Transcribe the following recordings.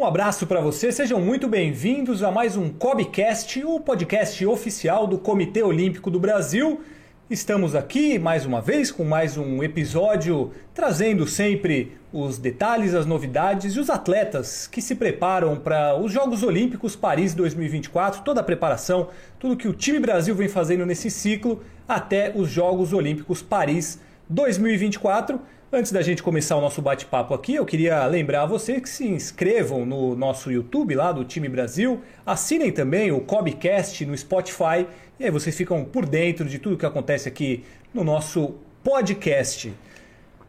Um abraço para você, sejam muito bem-vindos a mais um Cobcast, o podcast oficial do Comitê Olímpico do Brasil. Estamos aqui mais uma vez com mais um episódio trazendo sempre os detalhes, as novidades e os atletas que se preparam para os Jogos Olímpicos Paris 2024, toda a preparação, tudo que o time Brasil vem fazendo nesse ciclo até os Jogos Olímpicos Paris 2024. Antes da gente começar o nosso bate-papo aqui, eu queria lembrar a vocês que se inscrevam no nosso YouTube lá do Time Brasil, assinem também o Cobcast no Spotify e aí vocês ficam por dentro de tudo que acontece aqui no nosso podcast.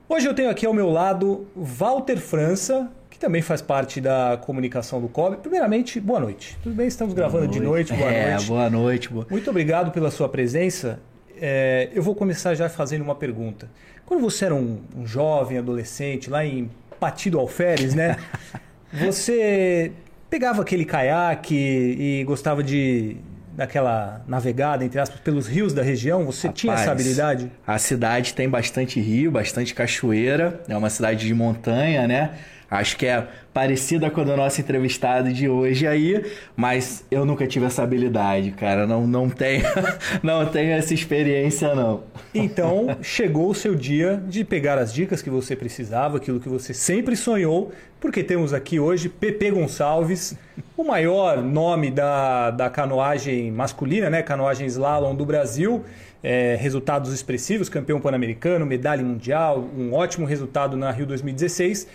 Hoje eu tenho aqui ao meu lado Walter França, que também faz parte da comunicação do COB. Primeiramente, boa noite. Tudo bem? Estamos gravando noite. de noite. Boa é, noite. Boa noite. Boa... Muito obrigado pela sua presença. É, eu vou começar já fazendo uma pergunta. Quando você era um, um jovem, adolescente, lá em Patido Alferes, né? você pegava aquele caiaque e gostava de daquela navegada, entre aspas, pelos rios da região? Você Rapaz, tinha essa habilidade? A cidade tem bastante rio, bastante cachoeira. É uma cidade de montanha, né? Acho que é parecida com a do nosso entrevistado de hoje aí, mas eu nunca tive essa habilidade, cara. Não, não, tenho, não tenho essa experiência, não. Então, chegou o seu dia de pegar as dicas que você precisava, aquilo que você sempre sonhou, porque temos aqui hoje Pepe Gonçalves, o maior nome da, da canoagem masculina, né? Canoagem slalom do Brasil. É, resultados expressivos, campeão pan-americano, medalha mundial, um ótimo resultado na Rio 2016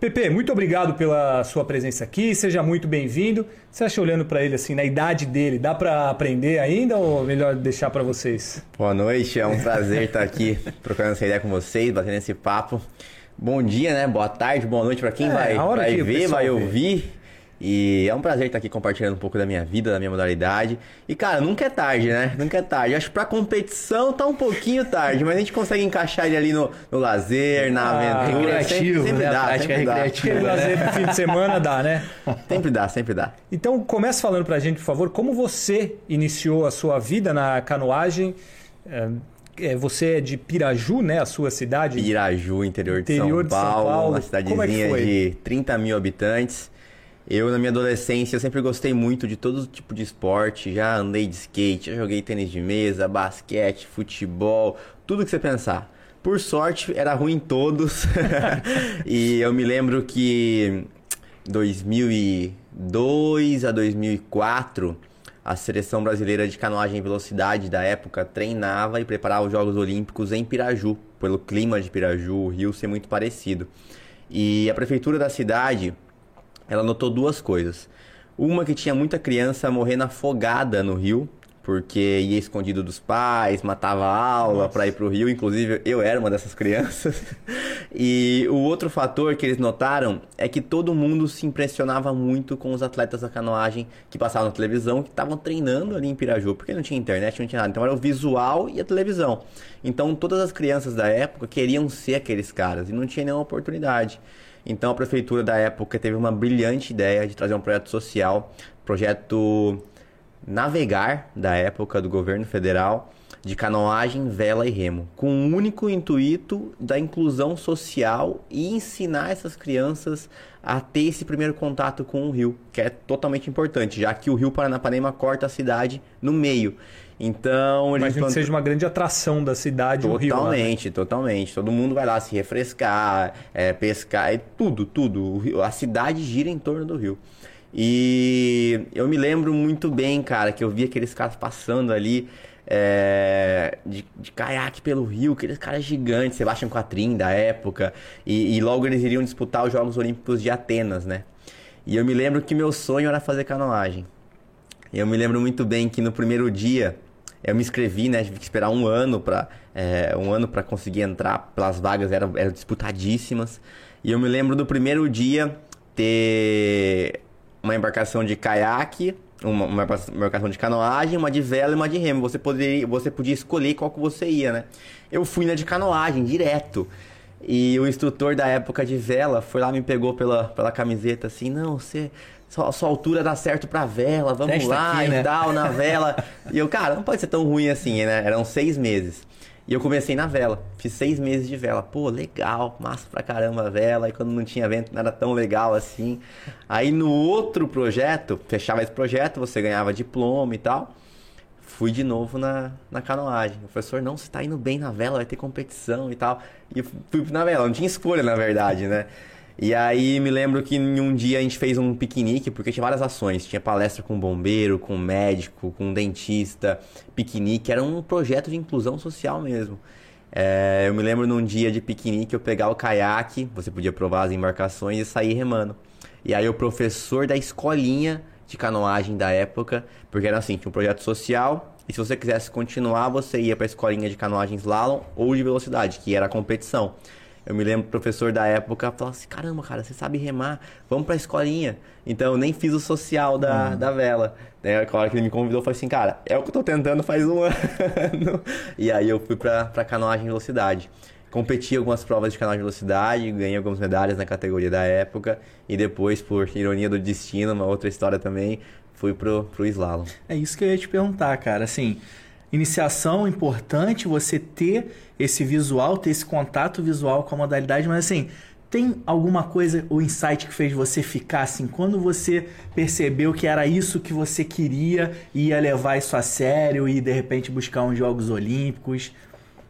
Pepe, muito obrigado pela sua presença aqui, seja muito bem-vindo. Você acha olhando para ele assim, na idade dele, dá para aprender ainda ou melhor deixar para vocês? Boa noite, é um prazer estar aqui trocando essa ideia com vocês, batendo esse papo. Bom dia, né? Boa tarde, boa noite para quem é, vai, vai ver, vai ouvir. E é um prazer estar aqui compartilhando um pouco da minha vida, da minha modalidade. E, cara, nunca é tarde, né? Nunca é tarde. Acho que pra competição tá um pouquinho tarde, mas a gente consegue encaixar ele ali no, no lazer, na ah, aventura. Recreativo, sempre, sempre né? dá, prática sempre. Dá. Né? lazer no fim de semana dá, né? Sempre dá, sempre dá. Então, comece falando pra gente, por favor, como você iniciou a sua vida na canoagem. É, você é de Piraju, né? A sua cidade? Piraju, interior de, interior São, de São Paulo, Paulo. Uma cidadezinha é de 30 mil habitantes. Eu, na minha adolescência, sempre gostei muito de todo tipo de esporte. Já andei de skate, já joguei tênis de mesa, basquete, futebol, tudo que você pensar. Por sorte, era ruim em todos. e eu me lembro que 2002 a 2004, a seleção brasileira de canoagem e velocidade da época treinava e preparava os Jogos Olímpicos em Piraju, pelo clima de Piraju, o rio ser muito parecido. E a prefeitura da cidade ela notou duas coisas. Uma que tinha muita criança morrendo afogada no rio, porque ia escondido dos pais, matava a aula para ir pro rio, inclusive eu era uma dessas crianças. e o outro fator que eles notaram é que todo mundo se impressionava muito com os atletas da canoagem que passavam na televisão, que estavam treinando ali em Piraju, porque não tinha internet, não tinha nada. Então era o visual e a televisão. Então todas as crianças da época queriam ser aqueles caras e não tinha nenhuma oportunidade. Então a prefeitura da época teve uma brilhante ideia de trazer um projeto social, projeto Navegar da época do governo federal, de canoagem, vela e remo, com o um único intuito da inclusão social e ensinar essas crianças a ter esse primeiro contato com o rio, que é totalmente importante, já que o rio Paranapanema corta a cidade no meio. Então, Imagino plant... que seja uma grande atração da cidade totalmente, o rio. Totalmente, né? totalmente. Todo mundo vai lá se refrescar, é, pescar, é tudo, tudo. A cidade gira em torno do rio. E eu me lembro muito bem, cara, que eu vi aqueles caras passando ali é, de, de caiaque pelo rio, aqueles caras gigantes, Sebastião Quatrin da época, e, e logo eles iriam disputar os Jogos Olímpicos de Atenas, né? E eu me lembro que meu sonho era fazer canoagem. E eu me lembro muito bem que no primeiro dia eu me inscrevi, né? Tive que esperar um ano para é, um ano para conseguir entrar pelas vagas eram, eram disputadíssimas. E eu me lembro do primeiro dia ter uma embarcação de caiaque, uma, uma, embarcação de canoagem, uma de vela e uma de remo. Você poderia, você podia escolher qual que você ia, né? Eu fui na de canoagem direto. E o instrutor da época de vela foi lá me pegou pela, pela camiseta assim, não, você sua, sua altura dá certo pra vela, vamos Testa lá aqui, e né? tal, na vela. e eu, cara, não pode ser tão ruim assim, né? Eram seis meses. E eu comecei na vela. Fiz seis meses de vela. Pô, legal, massa pra caramba a vela. E quando não tinha vento, não era tão legal assim. Aí no outro projeto, fechava esse projeto, você ganhava diploma e tal. Fui de novo na, na canoagem. O professor, não, você tá indo bem na vela, vai ter competição e tal. E fui na vela, não tinha escolha, na verdade, né? E aí me lembro que em um dia a gente fez um piquenique, porque tinha várias ações. Tinha palestra com bombeiro, com médico, com dentista, piquenique. Era um projeto de inclusão social mesmo. É, eu me lembro num dia de piquenique eu pegar o caiaque, você podia provar as embarcações e sair remando. E aí o professor da escolinha de canoagem da época, porque era assim, tinha um projeto social, e se você quisesse continuar, você ia para a escolinha de canoagem slalom ou de velocidade, que era a competição. Eu me lembro professor da época falou assim: caramba, cara, você sabe remar, vamos pra escolinha. Então eu nem fiz o social da, uhum. da vela. Daí, a hora que ele me convidou, eu falei assim: cara, é o que eu tô tentando faz um ano. e aí eu fui pra, pra canoagem velocidade. Competi algumas provas de canoagem velocidade, ganhei algumas medalhas na categoria da época. E depois, por ironia do destino, uma outra história também, fui pro, pro slalom. É isso que eu ia te perguntar, cara. Assim, iniciação importante você ter esse visual, ter esse contato visual com a modalidade, mas assim, tem alguma coisa, o insight que fez você ficar assim, quando você percebeu que era isso que você queria e ia levar isso a sério e de repente buscar uns Jogos Olímpicos?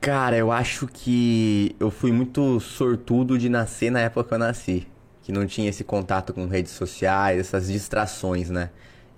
Cara, eu acho que eu fui muito sortudo de nascer na época que eu nasci, que não tinha esse contato com redes sociais, essas distrações, né?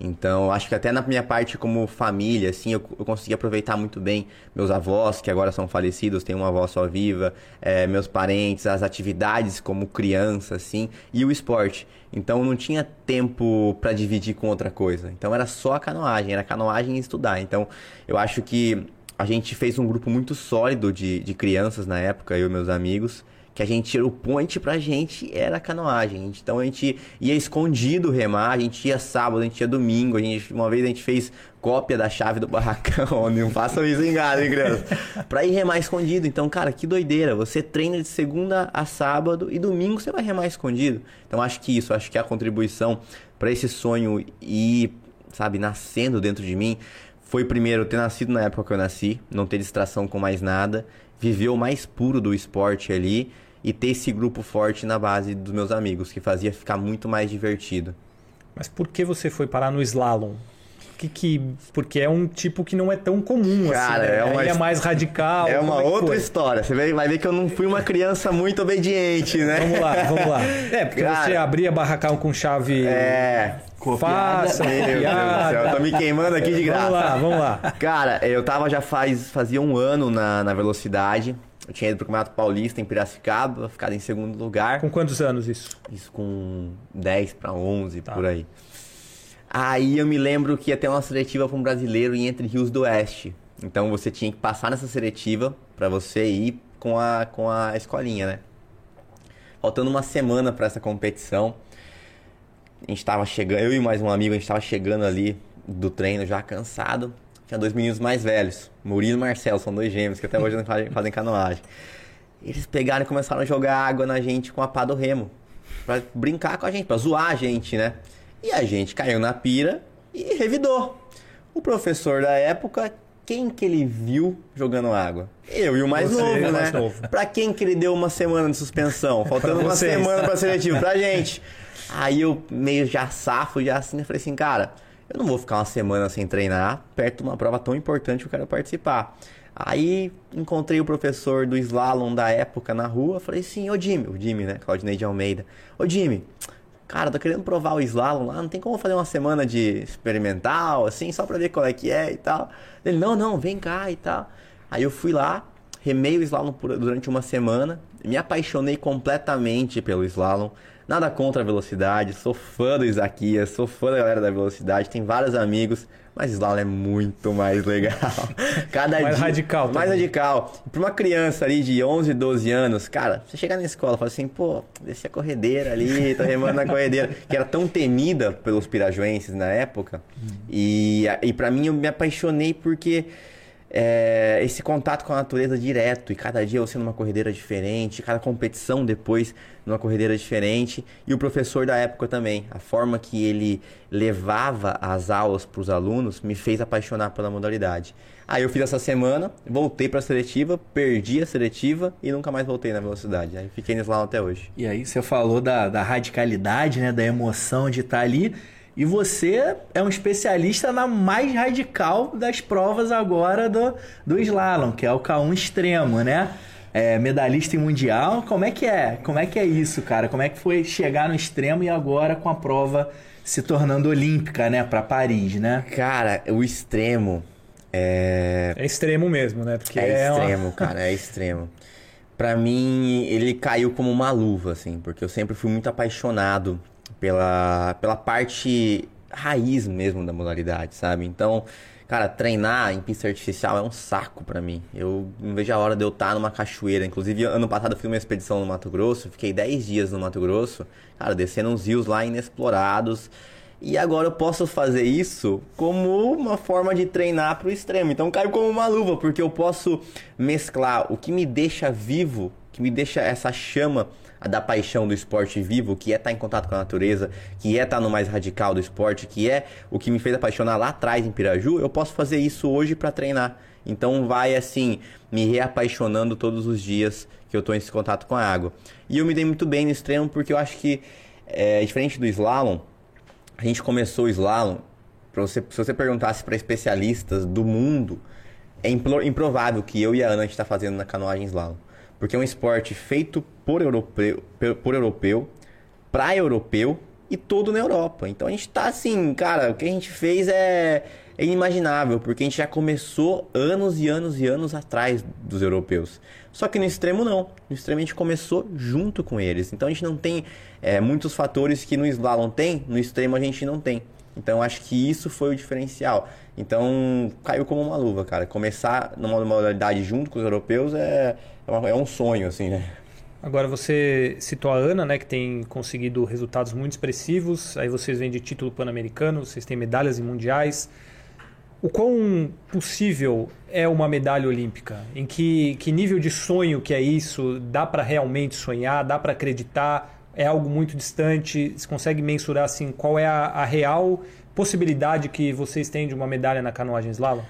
Então, acho que até na minha parte como família, assim, eu, eu consegui aproveitar muito bem meus avós, que agora são falecidos, tenho uma avó só viva, é, meus parentes, as atividades como criança, assim, e o esporte. Então, não tinha tempo para dividir com outra coisa. Então, era só a canoagem, era canoagem e estudar. Então, eu acho que a gente fez um grupo muito sólido de, de crianças na época, eu e meus amigos, que a gente o point pra gente era canoagem. Então a gente ia escondido remar, a gente ia sábado, a gente ia domingo, a gente, uma vez a gente fez cópia da chave do barracão, não façam isso em casa, hein, criança? pra ir remar escondido. Então, cara, que doideira. Você treina de segunda a sábado e domingo você vai remar escondido. Então acho que isso, acho que a contribuição para esse sonho ir, sabe, nascendo dentro de mim foi primeiro ter nascido na época que eu nasci, não ter distração com mais nada, viver o mais puro do esporte ali e ter esse grupo forte na base dos meus amigos, que fazia ficar muito mais divertido. Mas por que você foi parar no slalom? Que, que, porque é um tipo que não é tão comum assim, Cara, assim, né? é, uma, é mais radical. É uma é outra foi? história. Você vai, vai ver que eu não fui uma criança muito obediente, né? Vamos lá, vamos lá. É, porque Cara, você abria barracão com chave. É. Faça, Meu Deus do céu, tô me queimando aqui de graça. Vamos lá, vamos lá. Cara, eu tava já faz, fazia um ano na, na velocidade. Eu tinha ido pro Campeonato Paulista em Piracicaba, ficado em segundo lugar. Com quantos anos isso? Isso com 10 para 11, tá. por aí. Aí eu me lembro que ia ter uma seletiva para um brasileiro em Entre Rios do Oeste. Então você tinha que passar nessa seletiva para você ir com a, com a escolinha, né? Faltando uma semana para essa competição, a gente tava chegando, eu e mais um amigo, a gente tava chegando ali do treino já cansado tinha dois meninos mais velhos, Murilo e Marcelo, são dois gêmeos que até hoje não fazem canoagem. Eles pegaram e começaram a jogar água na gente com a pá do remo. Pra brincar com a gente, pra zoar a gente, né? E a gente caiu na pira e revidou. O professor da época, quem que ele viu jogando água? Eu e o mais Você, novo, né? Mais novo. Pra quem que ele deu uma semana de suspensão? Faltando uma semana pra seletivo, pra gente. Aí eu meio já safo, já assim, falei assim, cara, eu não vou ficar uma semana sem treinar perto de uma prova tão importante que eu quero participar. Aí encontrei o professor do slalom da época na rua, falei assim, ô Jimmy, o Jimmy, né, Claudinei de Almeida, ô Jimmy, cara, tô querendo provar o slalom lá, não tem como fazer uma semana de experimental, assim, só pra ver qual é que é e tal. Ele, não, não, vem cá e tal. Aí eu fui lá, remei o slalom durante uma semana, me apaixonei completamente pelo slalom, Nada contra a velocidade, sou fã do Isaquias, sou fã da galera da velocidade, tem vários amigos, mas slalom é muito mais legal. Cada mais dia, radical. Mais também. radical. Para uma criança ali de 11, 12 anos, cara, você chegar na escola e fala assim, pô, desci a corredeira ali, tô remando na corredeira, que era tão temida pelos pirajuenses na época. Hum. E, e para mim eu me apaixonei porque é, esse contato com a natureza direto e cada dia você numa corredeira diferente, cada competição depois numa corredeira diferente e o professor da época também, a forma que ele levava as aulas para os alunos me fez apaixonar pela modalidade. Aí eu fiz essa semana, voltei para a seletiva, perdi a seletiva e nunca mais voltei na velocidade. Aí fiquei nesse lá até hoje. E aí você falou da, da radicalidade, né, da emoção de estar ali. E você é um especialista na mais radical das provas agora do, do slalom, que é o K1 extremo, né? É, medalhista em mundial. Como é que é? Como é que é isso, cara? Como é que foi chegar no extremo e agora com a prova se tornando olímpica, né, para Paris, né? Cara, o extremo é É extremo mesmo, né? Porque é uma- extremo, cara, é extremo. Pra mim, ele caiu como uma luva, assim, porque eu sempre fui muito apaixonado pela, pela parte raiz mesmo da modalidade, sabe? Então, cara, treinar em pista artificial é um saco pra mim. Eu não vejo a hora de eu estar numa cachoeira. Inclusive, ano passado eu fiz uma expedição no Mato Grosso, fiquei 10 dias no Mato Grosso, cara, descendo uns rios lá inexplorados. E agora eu posso fazer isso como uma forma de treinar para o extremo. Então caiu como uma luva, porque eu posso mesclar o que me deixa vivo, que me deixa essa chama da paixão do esporte vivo, que é estar em contato com a natureza, que é estar no mais radical do esporte, que é o que me fez apaixonar lá atrás em Piraju, eu posso fazer isso hoje para treinar. Então vai assim, me reapaixonando todos os dias que eu estou nesse contato com a água. E eu me dei muito bem no extremo porque eu acho que é diferente do slalom, a gente começou o slalom, você, se você perguntasse para especialistas do mundo, é impro- improvável que eu e a Ana a gente está fazendo na canoagem slalom. Porque é um esporte feito por europeu, pe- por europeu para europeu e todo na Europa. Então a gente tá assim, cara, o que a gente fez é, é inimaginável, porque a gente já começou anos e anos e anos atrás dos europeus. Só que no extremo não. No extremo a gente começou junto com eles. Então a gente não tem é, muitos fatores que no slalom tem, no extremo a gente não tem. Então acho que isso foi o diferencial. Então caiu como uma luva, cara. Começar numa modalidade junto com os europeus é, é, é um sonho, assim, né? Agora você citou a Ana, né, que tem conseguido resultados muito expressivos. Aí vocês vêm de título pan-americano, vocês têm medalhas em mundiais. O quão possível é uma medalha olímpica? Em que, que nível de sonho que é isso? Dá para realmente sonhar? Dá para acreditar? É algo muito distante? Você consegue mensurar assim qual é a, a real possibilidade que vocês têm de uma medalha na canoagem slalom?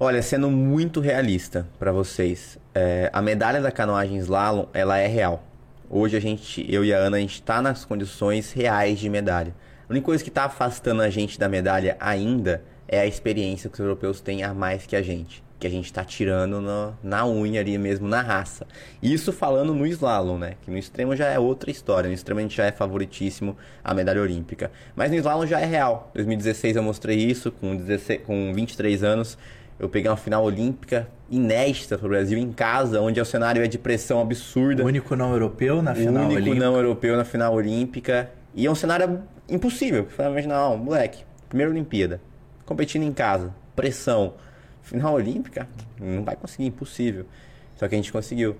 Olha, sendo muito realista para vocês, é, a medalha da canoagem slalom, ela é real. Hoje a gente, eu e a Ana, a gente tá nas condições reais de medalha. A única coisa que tá afastando a gente da medalha ainda é a experiência que os europeus têm a mais que a gente. Que a gente tá tirando na, na unha ali mesmo, na raça. Isso falando no slalom, né? Que no extremo já é outra história. No extremo a gente já é favoritíssimo a medalha olímpica. Mas no slalom já é real. 2016 eu mostrei isso, com, 16, com 23 anos. Eu peguei uma final olímpica inédita para o Brasil em casa, onde o cenário é de pressão absurda. O único não europeu na O final único olímpica. não europeu na final olímpica. E é um cenário impossível. Vai imaginar, moleque, primeira Olimpíada, competindo em casa, pressão, final olímpica, não vai conseguir, impossível. Só que a gente conseguiu.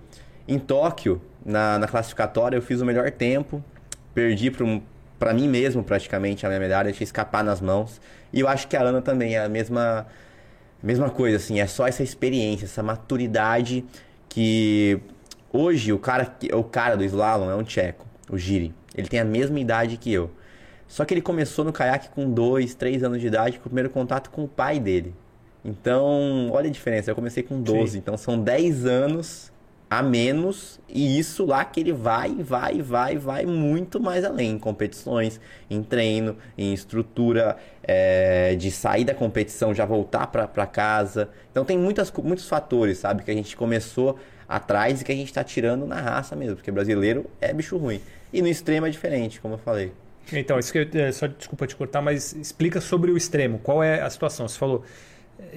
Em Tóquio, na, na classificatória, eu fiz o melhor tempo, perdi para um, mim mesmo praticamente a minha medalha, deixei escapar nas mãos. E eu acho que a Ana também é a mesma, mesma coisa, assim, é só essa experiência, essa maturidade que hoje o cara, o cara do slalom é um tcheco, o Giri. Ele tem a mesma idade que eu. Só que ele começou no caiaque com 2, 3 anos de idade, com o primeiro contato com o pai dele. Então, olha a diferença, eu comecei com 12, Sim. então são 10 anos a menos, e isso lá que ele vai, vai, vai, vai muito mais além, em competições, em treino, em estrutura é, de sair da competição, já voltar para casa. Então tem muitas, muitos fatores, sabe, que a gente começou atrás e que a gente está tirando na raça mesmo, porque brasileiro é bicho ruim. E no extremo é diferente, como eu falei. Então, isso que eu, é, só desculpa te cortar, mas explica sobre o extremo. Qual é a situação? Você falou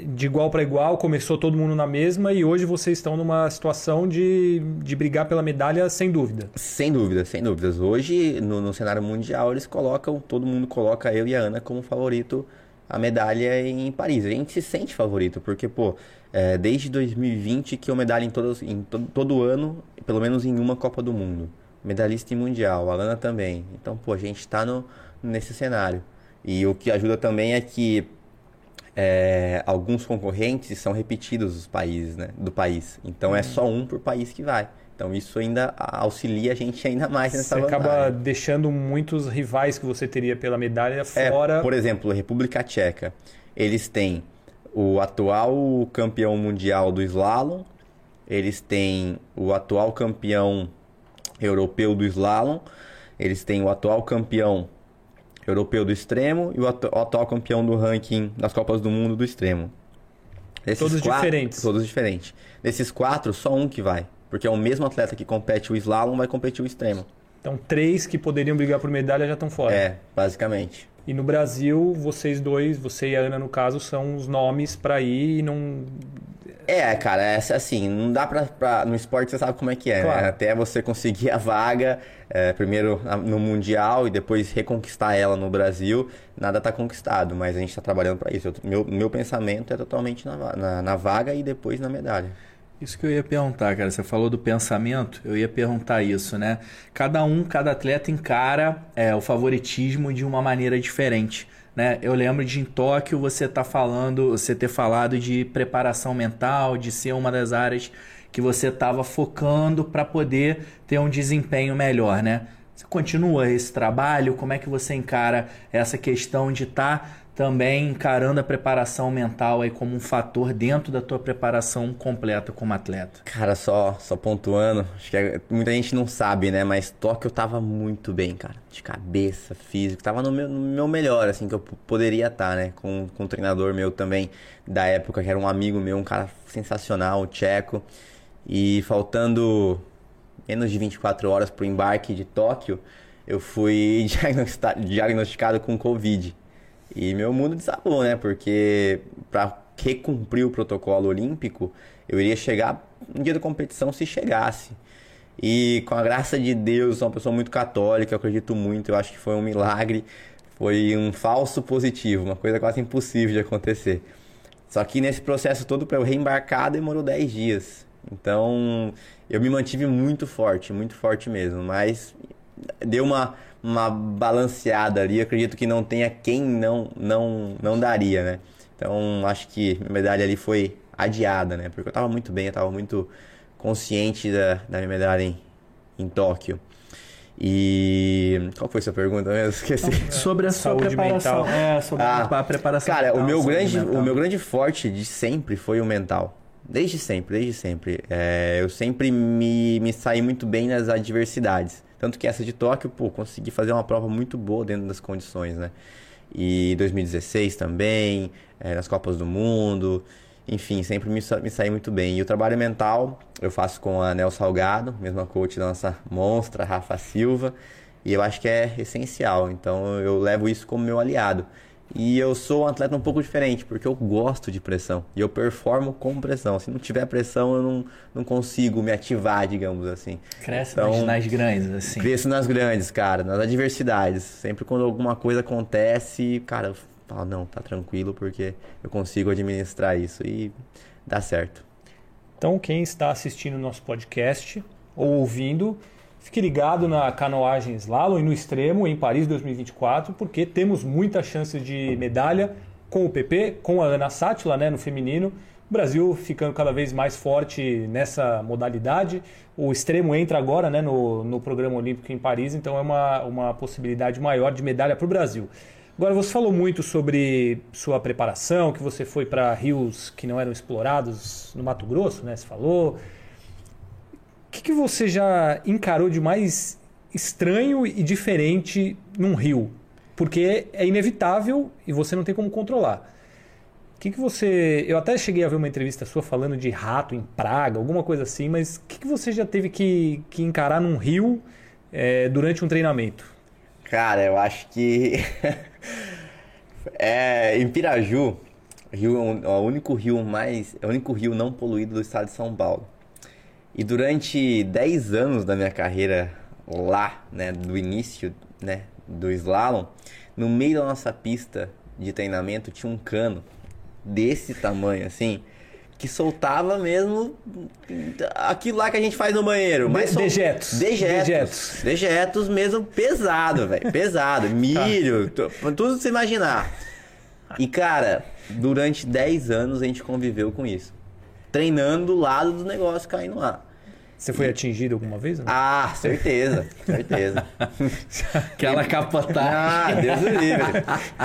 de igual para igual, começou todo mundo na mesma e hoje vocês estão numa situação de, de brigar pela medalha sem dúvida. Sem dúvida, sem dúvidas. Hoje, no, no cenário mundial, eles colocam, todo mundo coloca eu e a Ana como favorito a medalha em Paris. A gente se sente favorito, porque, pô, é, desde 2020 que eu medalho em, todos, em to- todo ano, pelo menos em uma Copa do Mundo. Medalhista em Mundial, a Ana também. Então, pô, a gente tá no, nesse cenário. E o que ajuda também é que é, alguns concorrentes são repetidos os países, né, do país. Então é só um por país que vai. Então isso ainda auxilia a gente ainda mais nessa Você vantagem. acaba deixando muitos rivais que você teria pela medalha É, fora. por exemplo, a República Tcheca. Eles têm o atual campeão mundial do slalom, eles têm o atual campeão europeu do slalom, eles têm o atual campeão europeu do extremo e o, atu- o atual campeão do ranking das Copas do Mundo do extremo. Desses Todos diferentes. Todos diferentes. Desses quatro, só um que vai. Porque é o mesmo atleta que compete o slalom vai competir o extremo. Então, três que poderiam brigar por medalha já estão fora. É, basicamente. E no Brasil, vocês dois, você e a Ana, no caso, são os nomes para ir e não. É, cara, é assim, não dá pra, pra- No esporte você sabe como é que é, Claro. né? Até você conseguir a vaga, é, primeiro no Mundial e depois reconquistar ela no Brasil, nada tá conquistado, mas a gente tá trabalhando pra isso. Eu- meu, meu pensamento é totalmente na, na, na vaga e depois na medalha. Isso que eu ia perguntar, cara. Você falou do pensamento, eu ia perguntar isso, né? Cada um, cada atleta encara é, o favoritismo de uma maneira diferente. Né? Eu lembro de em Tóquio você tá falando, você ter falado de preparação mental, de ser uma das áreas que você estava focando para poder ter um desempenho melhor, né? Você continua esse trabalho? Como é que você encara essa questão de estar também encarando a preparação mental aí como um fator dentro da tua preparação completa como atleta? Cara, só, só pontuando, acho que é- muita gente não sabe, né? Mas Tóquio eu tava muito bem, cara. De cabeça, físico, tava no meu, no meu melhor, assim, que eu poderia estar, né? Com, com um treinador meu também da época, que era um amigo meu, um cara sensacional, o tcheco. E faltando menos de 24 horas pro embarque de Tóquio, eu fui diagnosticado com Covid. E meu mundo desabou, né? Porque para recumprir o protocolo olímpico, eu iria chegar no dia da competição se chegasse. E com a graça de Deus, sou uma pessoa muito católica, eu acredito muito, eu acho que foi um milagre, foi um falso positivo, uma coisa quase impossível de acontecer. Só que nesse processo todo para eu reembarcar demorou 10 dias. Então, eu me mantive muito forte, muito forte mesmo, mas deu uma, uma balanceada ali, eu acredito que não tenha quem não não não daria, né? Então, acho que minha medalha ali foi adiada, né? Porque eu tava muito bem, eu tava muito consciente da, da minha medalha em, em Tóquio. E qual foi a sua pergunta mesmo? Esqueci. Sobre a sua Saúde preparação. mental. É, sobre Ah, a preparação Cara, mental, o meu grande, mental. o meu grande forte de sempre foi o mental. Desde sempre, desde sempre. É, eu sempre me, me saí muito bem nas adversidades. Tanto que essa de Tóquio, pô, consegui fazer uma prova muito boa dentro das condições, né? E 2016 também, é, nas Copas do Mundo. Enfim, sempre me, me saí muito bem. E o trabalho mental eu faço com a Nel Salgado, mesma coach da nossa monstra, Rafa Silva. E eu acho que é essencial. Então eu levo isso como meu aliado. E eu sou um atleta um pouco diferente, porque eu gosto de pressão. E eu performo com pressão. Se não tiver pressão, eu não, não consigo me ativar, digamos assim. Cresce Então, nas, grandes, assim. Cresço nas grandes, cara, nas adversidades. Sempre quando alguma coisa acontece, cara, eu falo, não, tá tranquilo, porque eu consigo administrar isso e dá certo. Então, quem está assistindo o nosso podcast ou ouvindo, fique ligado na canoagem slalom e no extremo em Paris 2024, porque temos muita chance de medalha com o PP, com a Ana Sátila, né, no feminino. O Brasil ficando cada vez mais forte nessa modalidade. O extremo entra agora né, no, no programa olímpico em Paris, então é uma, uma possibilidade maior de medalha para o Brasil. Agora, você falou muito sobre sua preparação, que você foi para rios que não eram explorados no Mato Grosso, né? Você falou. Que, que você já encarou de mais estranho e diferente num rio? Porque é inevitável e você não tem como controlar. O que, que você. Eu até cheguei a ver uma entrevista sua falando de rato em praga, alguma coisa assim, mas o que, que você já teve que, que encarar num rio eh, durante um treinamento? Cara, eu acho que. é, em Piraju, rio, é o único rio mais. É o único rio não poluído do estado de São Paulo. E durante 10 anos da minha carreira lá, né, do início, né, do slalom, no meio da nossa pista de treinamento tinha um cano desse tamanho assim, que soltava mesmo aquilo lá que a gente faz no banheiro, mas De- dejetos. dejetos, Dejetos. dejetos mesmo pesado, velho, pesado, milho, tu- tudo você imaginar. E, cara, durante 10 anos a gente conviveu com isso. Treinando do lado do negócio caindo lá. Você foi atingido alguma vez? Não? Ah, certeza, certeza. Aquela capotagem. Ah, Deus do livre.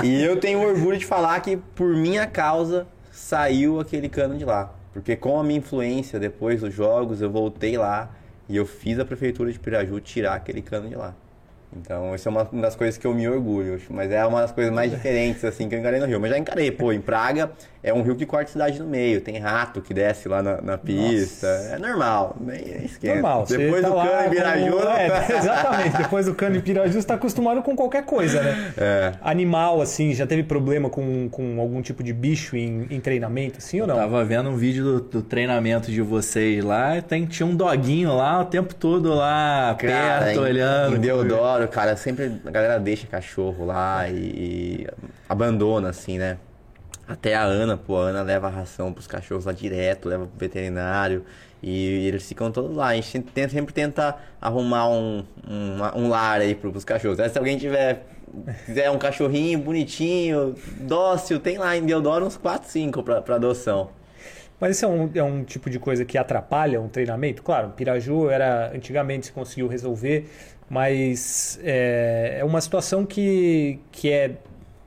E eu tenho orgulho de falar que por minha causa saiu aquele cano de lá. Porque com a minha influência depois dos jogos, eu voltei lá e eu fiz a prefeitura de Piraju tirar aquele cano de lá. Então, isso é uma das coisas que eu me orgulho, mas é uma das coisas mais diferentes, assim, que eu encarei no Rio. Mas já encarei, pô, em Praga é um rio que corta a cidade no meio, tem rato que desce lá na, na pista, Nossa. é normal, nem esquenta. Normal, Depois tá do cano em Piraju... Com... É, exatamente, depois do cano em Piraju você está acostumado com qualquer coisa, né? É. Animal, assim, já teve problema com, com algum tipo de bicho em, em treinamento, assim ou não? Eu tava vendo um vídeo do, do treinamento de vocês lá, tem, tinha um doguinho lá o tempo todo lá, cara, perto, em, olhando. Em Deodoro, cara, sempre a galera deixa cachorro lá e, e abandona, assim, né? Até a Ana, pô, a Ana leva a ração pros cachorros lá direto, leva pro veterinário. E eles ficam todos lá. A gente tenta, sempre tenta arrumar um, um, um lar aí pros cachorros. Se alguém tiver quiser um cachorrinho bonitinho, dócil, tem lá em Deodoro uns 4, 5 pra, pra adoção. Mas isso é um, é um tipo de coisa que atrapalha um treinamento? Claro, Piraju era antigamente se conseguiu resolver, mas é, é uma situação que, que é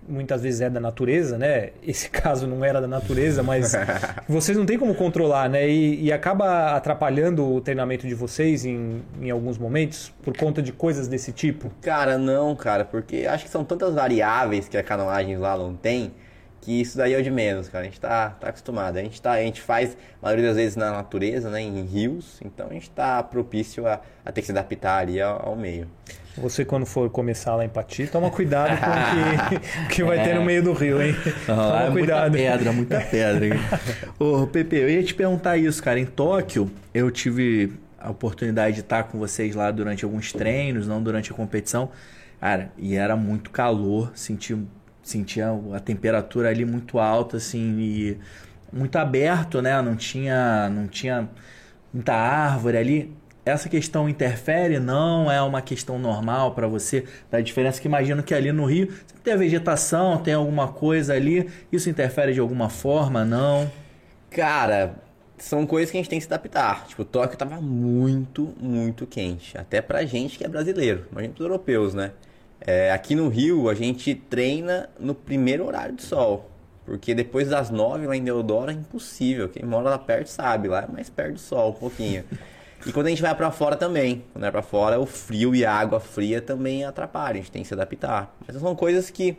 muitas vezes é da natureza, né? Esse caso não era da natureza, mas vocês não têm como controlar, né? E, e, acaba atrapalhando o treinamento de vocês em, em alguns momentos por conta de coisas desse tipo? Cara, não, cara, porque acho que são tantas variáveis que a canoagem lá não tem que isso daí é o de menos, cara. A gente tá, tá acostumado. A gente, tá, a gente faz, a maioria das vezes, na natureza, né? Em rios. Então a gente tá propício a, a ter que se adaptar ali ao, ao meio. Você, quando for começar lá em Pati, toma cuidado com o que, que vai é. ter no meio do rio, hein? toma é cuidado. Muita pedra, muita pedra. Ô, Pepe, eu ia te perguntar isso, cara. Em Tóquio, eu tive a oportunidade de estar com vocês lá durante alguns treinos, não durante a competição. Cara, e era muito calor, senti sentia a temperatura ali muito alta, assim, e muito aberto, né? Não tinha, não tinha muita árvore ali. Essa questão interfere? Não é uma questão normal para você? Da diferença que imagino que ali no Rio tem a vegetação, tem alguma coisa ali. Isso interfere de alguma forma? Não? Cara, são coisas que a gente tem que se adaptar. Tipo, Tóquio tava muito, muito quente. Até pra gente que é brasileiro. Imagina pros europeus, né? É, aqui no Rio, a gente treina no primeiro horário de sol. Porque depois das nove lá em Deodoro é impossível. Quem mora lá perto sabe, lá é mais perto do sol um pouquinho. E quando a gente vai para fora também. Quando é para fora, o frio e a água fria também atrapalham. A gente tem que se adaptar. Mas são coisas que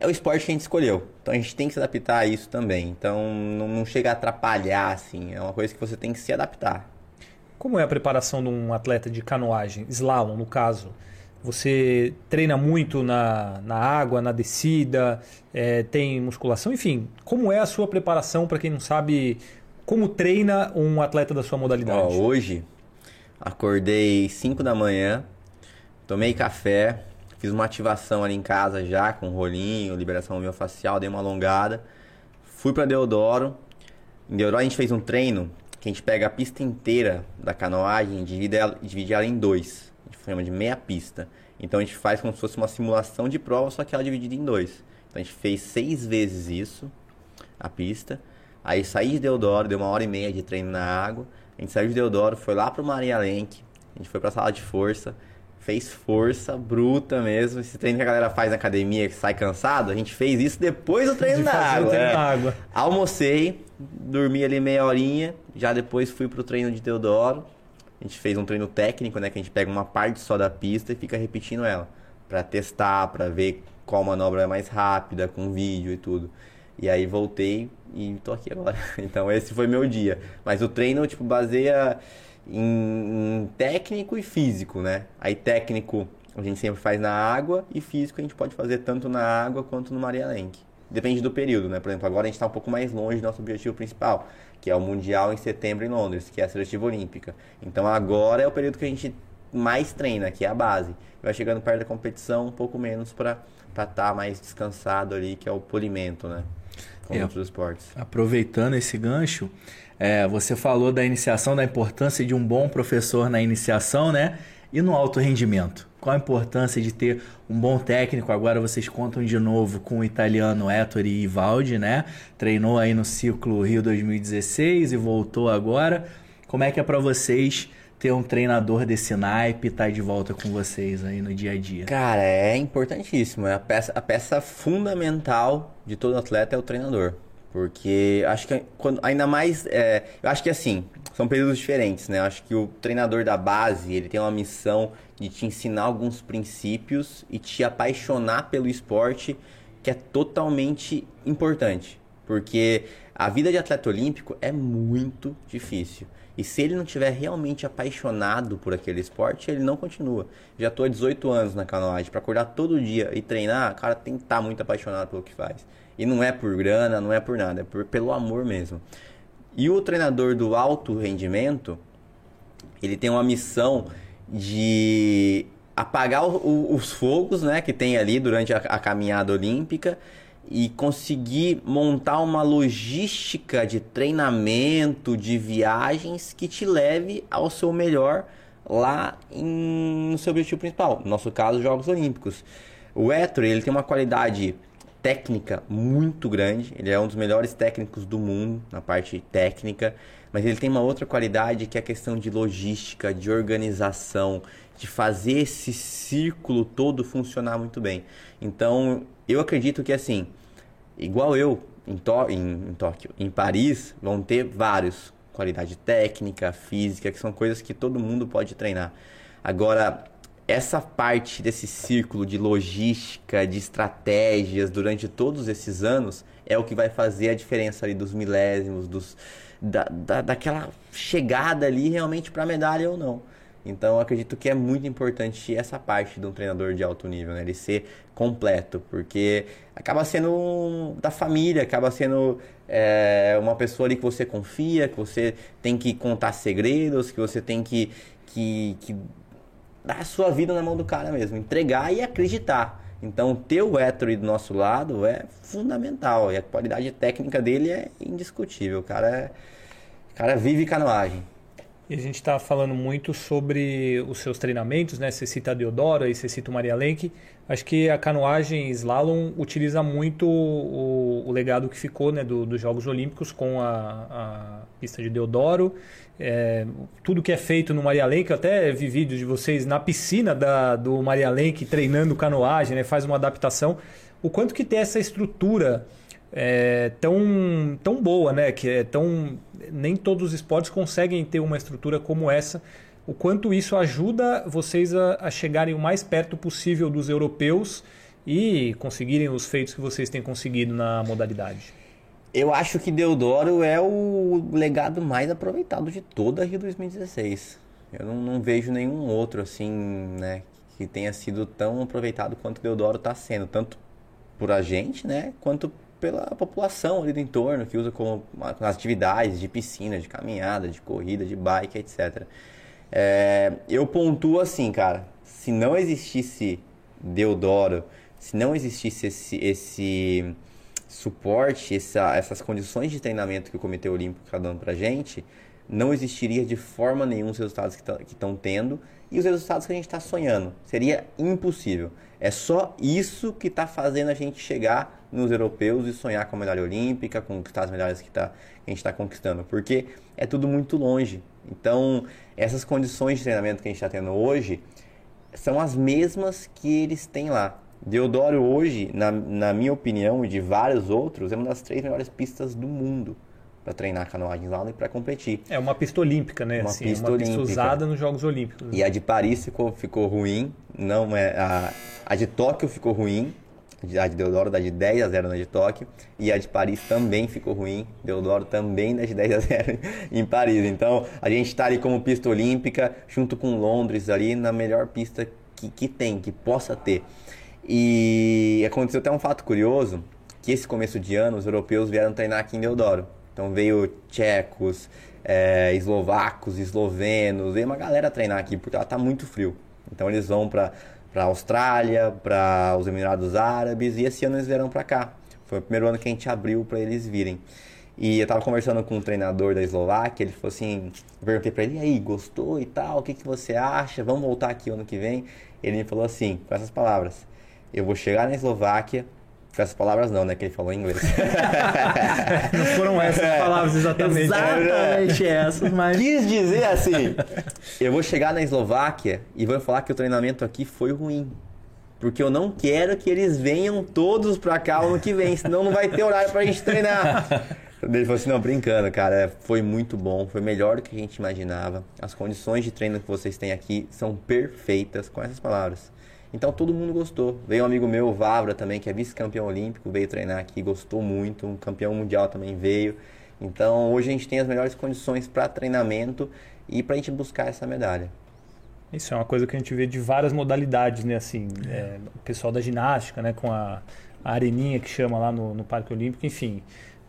é o esporte que a gente escolheu. Então a gente tem que se adaptar a isso também. Então não, não chega a atrapalhar, assim. É uma coisa que você tem que se adaptar. Como é a preparação de um atleta de canoagem, slalom no caso? Você treina muito na, na água, na descida, é, tem musculação, enfim. Como é a sua preparação, para quem não sabe, como treina um atleta da sua modalidade? Ó, hoje, acordei 5 da manhã, tomei café, fiz uma ativação ali em casa já, com rolinho, liberação miofascial, dei uma alongada. Fui para Deodoro. Em Deodoro a gente fez um treino que a gente pega a pista inteira da canoagem e divide ela, divide ela em dois chama de meia pista. Então a gente faz como se fosse uma simulação de prova, só que ela é dividida em dois. Então a gente fez seis vezes isso, a pista. Aí saí de Deodoro, deu uma hora e meia de treino na água. A gente saiu de Deodoro, foi lá pro Maria Lenk, a gente foi pra sala de força, fez força bruta mesmo. Esse treino que a galera faz na academia que sai cansado, a gente fez isso depois do treino, na água, treino é. na água. Almocei, dormi ali meia horinha, já depois fui pro treino de Deodoro. A gente fez um treino técnico, né? Que a gente pega uma parte só da pista e fica repetindo ela. para testar, para ver qual manobra é mais rápida, com vídeo e tudo. E aí voltei e tô aqui agora. Então esse foi meu dia. Mas o treino, tipo, baseia em, em técnico e físico, né? Aí técnico a gente sempre faz na água e físico a gente pode fazer tanto na água quanto no Maria Lenk. Depende do período, né? Por exemplo, agora a gente está um pouco mais longe do nosso objetivo principal, que é o Mundial em setembro em Londres, que é a seletiva olímpica. Então agora é o período que a gente mais treina, que é a base. Vai chegando perto da competição, um pouco menos para estar tá mais descansado ali, que é o polimento, né? Com é, outros esportes. Aproveitando esse gancho, é, você falou da iniciação, da importância de um bom professor na iniciação, né? E no alto rendimento. qual a importância de ter um bom técnico. Agora vocês contam de novo com o italiano Ettore Ivaldi, né? Treinou aí no ciclo Rio 2016 e voltou agora. Como é que é para vocês ter um treinador desse naipe e tá de volta com vocês aí no dia a dia? Cara, é importantíssimo. É a peça, a peça fundamental de todo atleta é o treinador. Porque acho que quando, ainda mais. É, eu acho que assim, são períodos diferentes, né? Eu acho que o treinador da base, ele tem uma missão de te ensinar alguns princípios e te apaixonar pelo esporte, que é totalmente importante. Porque a vida de atleta olímpico é muito difícil. E se ele não tiver realmente apaixonado por aquele esporte, ele não continua. Já estou há 18 anos na canoagem. Para acordar todo dia e treinar, o cara tem que estar tá muito apaixonado pelo que faz. E não é por grana, não é por nada, é por, pelo amor mesmo. E o treinador do alto rendimento, ele tem uma missão de apagar o, o, os fogos né, que tem ali durante a, a caminhada olímpica e conseguir montar uma logística de treinamento, de viagens que te leve ao seu melhor lá em, no seu objetivo principal, no nosso caso, Jogos Olímpicos. O Ettore, ele tem uma qualidade técnica muito grande, ele é um dos melhores técnicos do mundo na parte técnica, mas ele tem uma outra qualidade que é a questão de logística, de organização, de fazer esse círculo todo funcionar muito bem. Então, eu acredito que assim, igual eu em, Tó em, em Tóquio, em Paris, vão ter vários qualidade técnica, física, que são coisas que todo mundo pode treinar. Agora, essa parte desse círculo de logística, de estratégias durante todos esses anos é o que vai fazer a diferença ali dos milésimos, dos, da, da, daquela chegada ali realmente para a medalha ou não. Então acredito que é muito importante essa parte de um treinador de alto nível, né? ele ser completo, porque acaba sendo da família, acaba sendo é, uma pessoa ali que você confia, que você tem que contar segredos, que você tem que, que, que dar a sua vida na mão do cara mesmo, entregar e acreditar. Então, ter o Ettore do nosso lado é fundamental e a qualidade técnica dele é indiscutível. O cara, é, o cara vive canoagem. E a gente está falando muito sobre os seus treinamentos, né? Você cita a Deodoro e você cita o Maria Lenk. Acho que a canoagem slalom utiliza muito o, o legado que ficou né, do, dos Jogos Olímpicos com a, a pista de Deodoro. É, tudo que é feito no Maria Lenk, eu até vi vídeos de vocês na piscina da, do Maria Lenk treinando canoagem, né? Faz uma adaptação. O quanto que tem essa estrutura é, tão, tão boa, né? Que é tão nem todos os esportes conseguem ter uma estrutura como essa. O quanto isso ajuda vocês a, a chegarem o mais perto possível dos europeus e conseguirem os feitos que vocês têm conseguido na modalidade. Eu acho que Deodoro é o legado mais aproveitado de toda a Rio 2016. Eu não, não vejo nenhum outro assim, né, que tenha sido tão aproveitado quanto Deodoro está sendo, tanto por a gente, né, quanto pela população ali do entorno, que usa como atividades de piscina, de caminhada, de corrida, de bike, etc. É, eu pontuo assim, cara, se não existisse Deodoro, se não existisse esse, esse suporte, essa, essas condições de treinamento que o Comitê Olímpico está dando pra gente, não existiria de forma nenhuma os resultados que estão tendo e os resultados que a gente está sonhando. Seria impossível. É só isso que está fazendo a gente chegar nos europeus e sonhar com a medalha olímpica, conquistar as medalhas que, tá, que a gente está conquistando, porque é tudo muito longe. Então, essas condições de treinamento que a gente está tendo hoje são as mesmas que eles têm lá. Deodoro hoje, na, na minha opinião e de vários outros, é uma das três melhores pistas do mundo para treinar canoagem lá e para competir. É uma pista olímpica, né? Uma assim, pista uma olímpica. pista usada nos Jogos Olímpicos. E a de Paris ficou, ficou ruim, não é a, a de Tóquio ficou ruim, a de Deodoro dá de 10 a 0 na de Tóquio e a de Paris também ficou ruim, Deodoro também dá de 10 a 0 em Paris. Então, a gente está ali como pista olímpica junto com Londres ali na melhor pista que, que tem, que possa ter. E aconteceu até um fato curioso, que esse começo de ano os europeus vieram treinar aqui em Deodoro. Então veio tchecos, é, eslovacos, eslovenos, veio uma galera treinar aqui, porque ela tá muito frio. Então eles vão para a Austrália, para os Emirados Árabes, e esse ano eles vieram para cá. Foi o primeiro ano que a gente abriu para eles virem. E eu tava conversando com um treinador da Eslováquia, ele falou assim, eu perguntei pra ele, e aí, gostou e tal, o que, que você acha? Vamos voltar aqui ano que vem? Ele me falou assim, com essas palavras, eu vou chegar na Eslováquia, essas palavras não, né, que ele falou em inglês. Não foram essas palavras exatamente. Exatamente essas, mas. Quis dizer assim, eu vou chegar na Eslováquia e vou falar que o treinamento aqui foi ruim. Porque eu não quero que eles venham todos pra cá ano que vem, senão não vai ter horário pra gente treinar. Ele falou assim, não, brincando, cara, foi muito bom, foi melhor do que a gente imaginava. As condições de treino que vocês têm aqui são perfeitas, com essas palavras. Então todo mundo gostou. Veio um amigo meu, o Vavra também, que é vice-campeão olímpico, veio treinar aqui, gostou muito. Um campeão mundial também veio. Então hoje a gente tem as melhores condições para treinamento e para a gente buscar essa medalha. Isso é uma coisa que a gente vê de várias modalidades, né? Assim, é, o pessoal da ginástica, né? Com a, a areninha que chama lá no, no Parque Olímpico, enfim.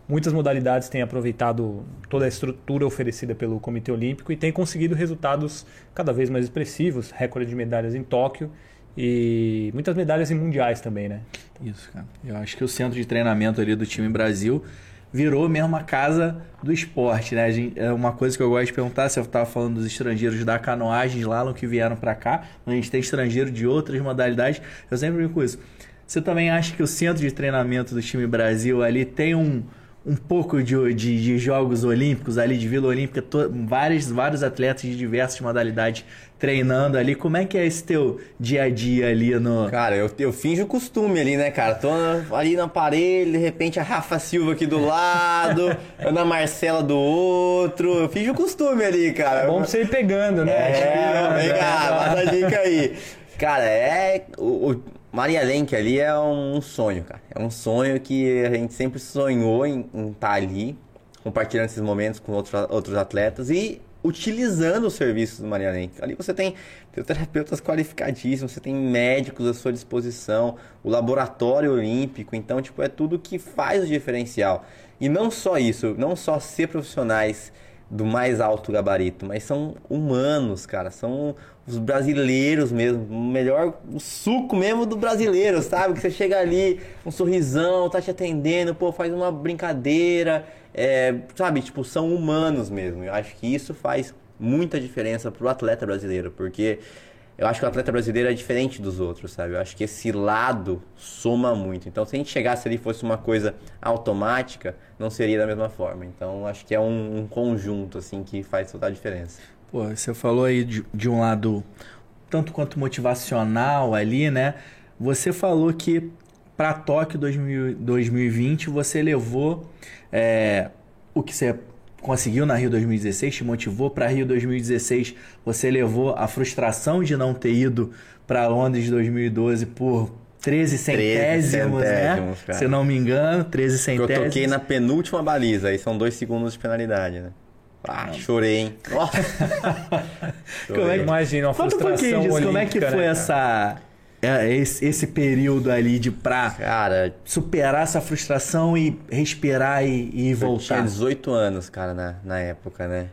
Muitas modalidades têm aproveitado toda a estrutura oferecida pelo Comitê Olímpico e têm conseguido resultados cada vez mais expressivos, recorde de medalhas em Tóquio e muitas medalhas em mundiais também, né? Isso, cara. Eu acho que o centro de treinamento ali do time Brasil virou mesmo a casa do esporte, né? Gente, é uma coisa que eu gosto de perguntar, você estava falando dos estrangeiros da canoagem lá no que vieram para cá, a gente tem estrangeiro de outras modalidades, eu sempre brinco com isso. Você também acha que o centro de treinamento do time Brasil ali tem um, um pouco de, de, de, Jogos Olímpicos ali, de Vila Olímpica, to, vários, vários atletas de diversas modalidades treinando ali. Como é que é esse teu dia a dia ali no. Cara, eu, eu finjo costume ali, né, cara? Tô ali no aparelho, de repente a Rafa Silva aqui do lado, Ana Marcela do outro. Eu finjo costume ali, cara. É bom pra você ir pegando, né? É, vem cá, mata a dica aí. Cara, é. O, o Maria Lenk ali é um sonho, cara. É um sonho que a gente sempre sonhou em estar tá ali, compartilhando esses momentos com outros, outros atletas e utilizando os serviços do Maria Lenk. Ali você tem terapeutas qualificadíssimos, você tem médicos à sua disposição, o laboratório olímpico, então tipo é tudo que faz o diferencial. E não só isso, não só ser profissionais do mais alto gabarito, mas são humanos, cara, são os brasileiros mesmo, o melhor, o suco mesmo do brasileiro, sabe? Que você chega ali, um sorrisão, tá te atendendo, pô, faz uma brincadeira, é, sabe? Tipo, são humanos mesmo. Eu acho que isso faz muita diferença pro atleta brasileiro, porque eu acho que o atleta brasileiro é diferente dos outros, sabe? Eu acho que esse lado soma muito. Então, se a gente chegasse ali e fosse uma coisa automática, não seria da mesma forma. Então, acho que é um, um conjunto, assim, que faz toda a diferença. Pô, você falou aí de, de um lado tanto quanto motivacional ali, né? Você falou que para Tóquio 2000, 2020 você levou é, o que você conseguiu na Rio 2016, te motivou para Rio 2016, você levou a frustração de não ter ido para Londres 2012 por 13 centésimos, 13 centésimos né? Cara. Se não me engano, 13 centésimos. Eu toquei na penúltima baliza, aí são dois segundos de penalidade, né? Ah, chorei, hein? Como é que imagina uma Conta frustração um disso, Como é que foi né, essa esse, esse, período ali de pra cara, superar essa frustração e respirar e, e voltar? Eu tinha 18 anos, cara, na, na época, né?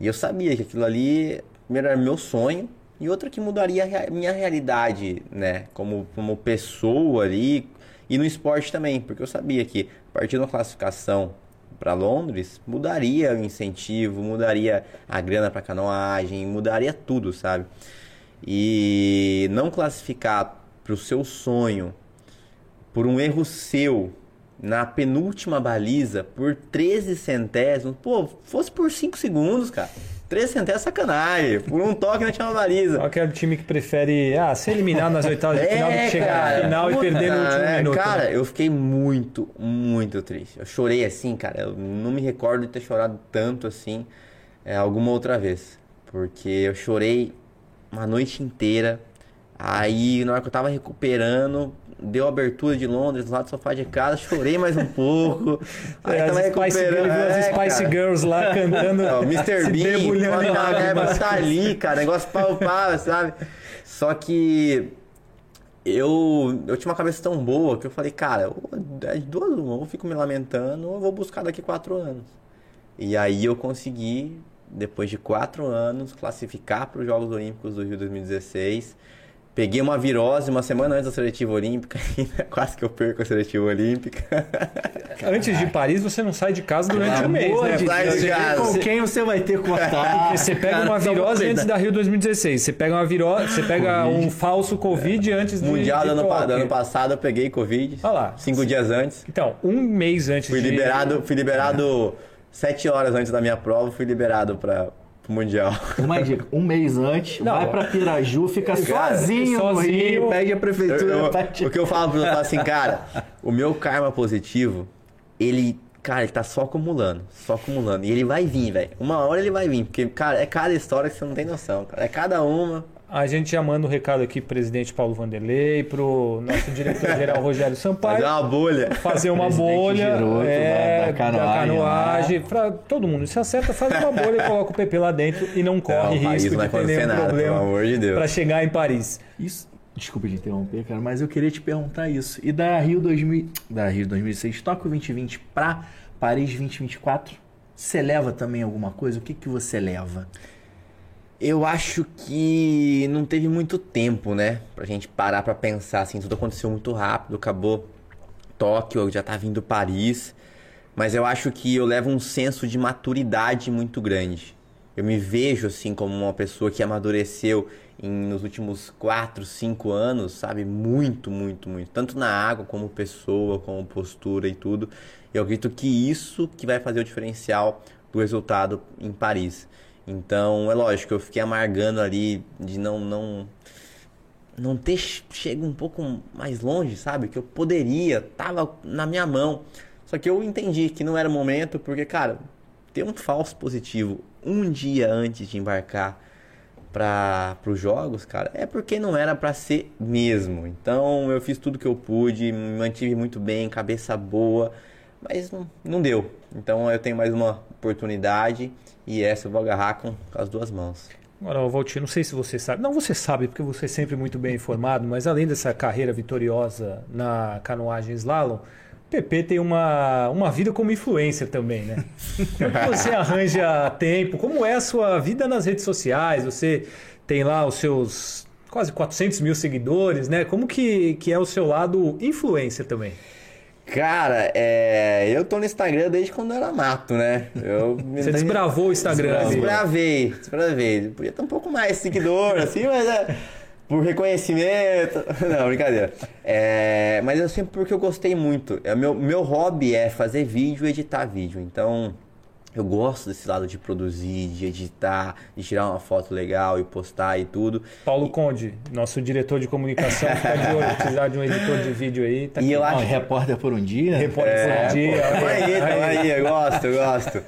E eu sabia que aquilo ali, primeiro, era meu sonho e outra que mudaria a minha realidade, né? Como, como pessoa ali e no esporte também, porque eu sabia que a partir de uma classificação para Londres, mudaria o incentivo, mudaria a grana para canoagem, mudaria tudo, sabe? E não classificar para o seu sonho por um erro seu na penúltima baliza por 13 centésimos, pô, fosse por 5 segundos, cara. 13 centésimos é sacanagem. Por um toque na última baliza. Qual que é o time que prefere ah, ser eliminado nas oitavas de é, final do que chegar na final puta, e perder no último é, minuto? Cara, né? eu fiquei muito, muito triste. Eu chorei assim, cara. Eu não me recordo de ter chorado tanto assim é, alguma outra vez. Porque eu chorei uma noite inteira. Aí, na hora que eu tava recuperando, deu a abertura de Londres lá do sofá de casa, chorei mais um pouco. Aí é, tava recuperando. É, as Spice cara. Girls lá cantando. o Mr. Bean, a tá ali, cara, negócio palpável, sabe? Só que eu, eu tinha uma cabeça tão boa que eu falei, cara, é duas uma, eu fico me lamentando, eu vou buscar daqui quatro anos. E aí eu consegui, depois de quatro anos, classificar para os Jogos Olímpicos do Rio 2016 Peguei uma virose uma semana antes da seletiva olímpica, quase que eu perco a seletiva olímpica. Antes de Paris, você não sai de casa durante um mês, né? De Deus, Deus, cara. com quem você vai ter contato? Você pega uma virose antes da Rio 2016. Você pega uma virose, você pega um falso Covid antes de Mundial de do ano, do ano passado eu peguei Covid. Olha lá. Cinco dias antes. Então, um mês antes Fui de liberado, fui liberado sete horas antes da minha prova, fui liberado para o Mundial. Uma dica, um mês antes, Não. vai pra Piraju, fica Cara, sozinho, no sozinho. Pede a Eu- prefeitura eu- pra te... o que eu falo pro assim, cara, o meu karma positivo, ele, cara, ele tá só acumulando, só acumulando. E ele vai vir, velho. Uma hora ele vai vir, porque, cara, é cada história que você não tem noção, cara. É cada uma. A gente já manda um recado aqui pro presidente Paulo Vanderlei, pro nosso diretor-geral Rogério Fazer Sampaio, uma bolha. fazer uma bolha Giroto, é, da- da canoagem, canoagem, pra todo mundo. Se acerta, faz uma bolha, coloca o PP lá dentro e não corre Não, risco de ter nenhum nada, pelo problema amor de Deus. para chegar em Paris. Isso, desculpa de interromper, cara, mas eu queria te perguntar isso. E da Rio 2000, da Rio 2006, Tóquio 2020 pra Paris 2024, você leva também alguma coisa? O que que você leva? Eu acho que não teve muito tempo, né? Pra gente parar pra pensar, assim, tudo aconteceu muito rápido, acabou Tóquio, já tá vindo Paris. Mas eu acho que eu levo um senso de maturidade muito grande. Eu me vejo, assim, como uma pessoa que amadureceu em, nos últimos 4, 5 anos, sabe? Muito, muito, muito. Tanto na água, como pessoa, como postura e tudo. Eu acredito que isso que vai fazer o diferencial do resultado em Paris. Então, é lógico, eu fiquei amargando ali de não não não ter che- chego um pouco mais longe, sabe? Que eu poderia, tava na minha mão. Só que eu entendi que não era o momento, porque, cara, ter um falso positivo um dia antes de embarcar para os jogos, cara, é porque não era para ser mesmo. Então eu fiz tudo que eu pude, me mantive muito bem, cabeça boa, mas não, não deu. Então eu tenho mais uma oportunidade e essa eu vou agarrar com, as duas mãos. Agora, Valtinho, não sei se você sabe. Não, você sabe, porque você é sempre muito bem informado, mas além dessa carreira vitoriosa na canoagem slalom, PP tem uma, uma vida como influencer também, né? Como você arranja tempo? Como é a sua vida nas redes sociais? Você tem lá os seus quase 400 mil seguidores, né? Como que, que é o seu lado influencer também? Cara, é, eu tô no Instagram desde quando era mato, né? Eu Você desbravou o Instagram. Desbravei, desbravei. Podia ter um pouco mais seguidor, assim, mas é por reconhecimento. Não, brincadeira. É, mas eu sempre porque eu gostei muito. É, meu, meu hobby é fazer vídeo e editar vídeo. Então, eu gosto desse lado de produzir, de editar, de tirar uma foto legal e postar e tudo. Paulo Conde, nosso diretor de comunicação, fica de olho. Precisar de um editor de vídeo aí, tá E aqui. eu acho repórter por um dia? Repórter É, por um dia. Tamo aí, tamo aí, eu gosto, eu gosto.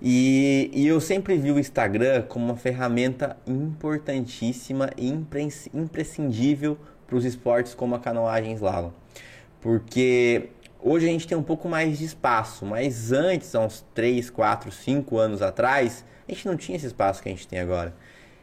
E, e eu sempre vi o Instagram como uma ferramenta importantíssima e impres- imprescindível para os esportes como a canoagem e slalom. Porque hoje a gente tem um pouco mais de espaço, mas antes, há uns 3, 4, 5 anos atrás, a gente não tinha esse espaço que a gente tem agora.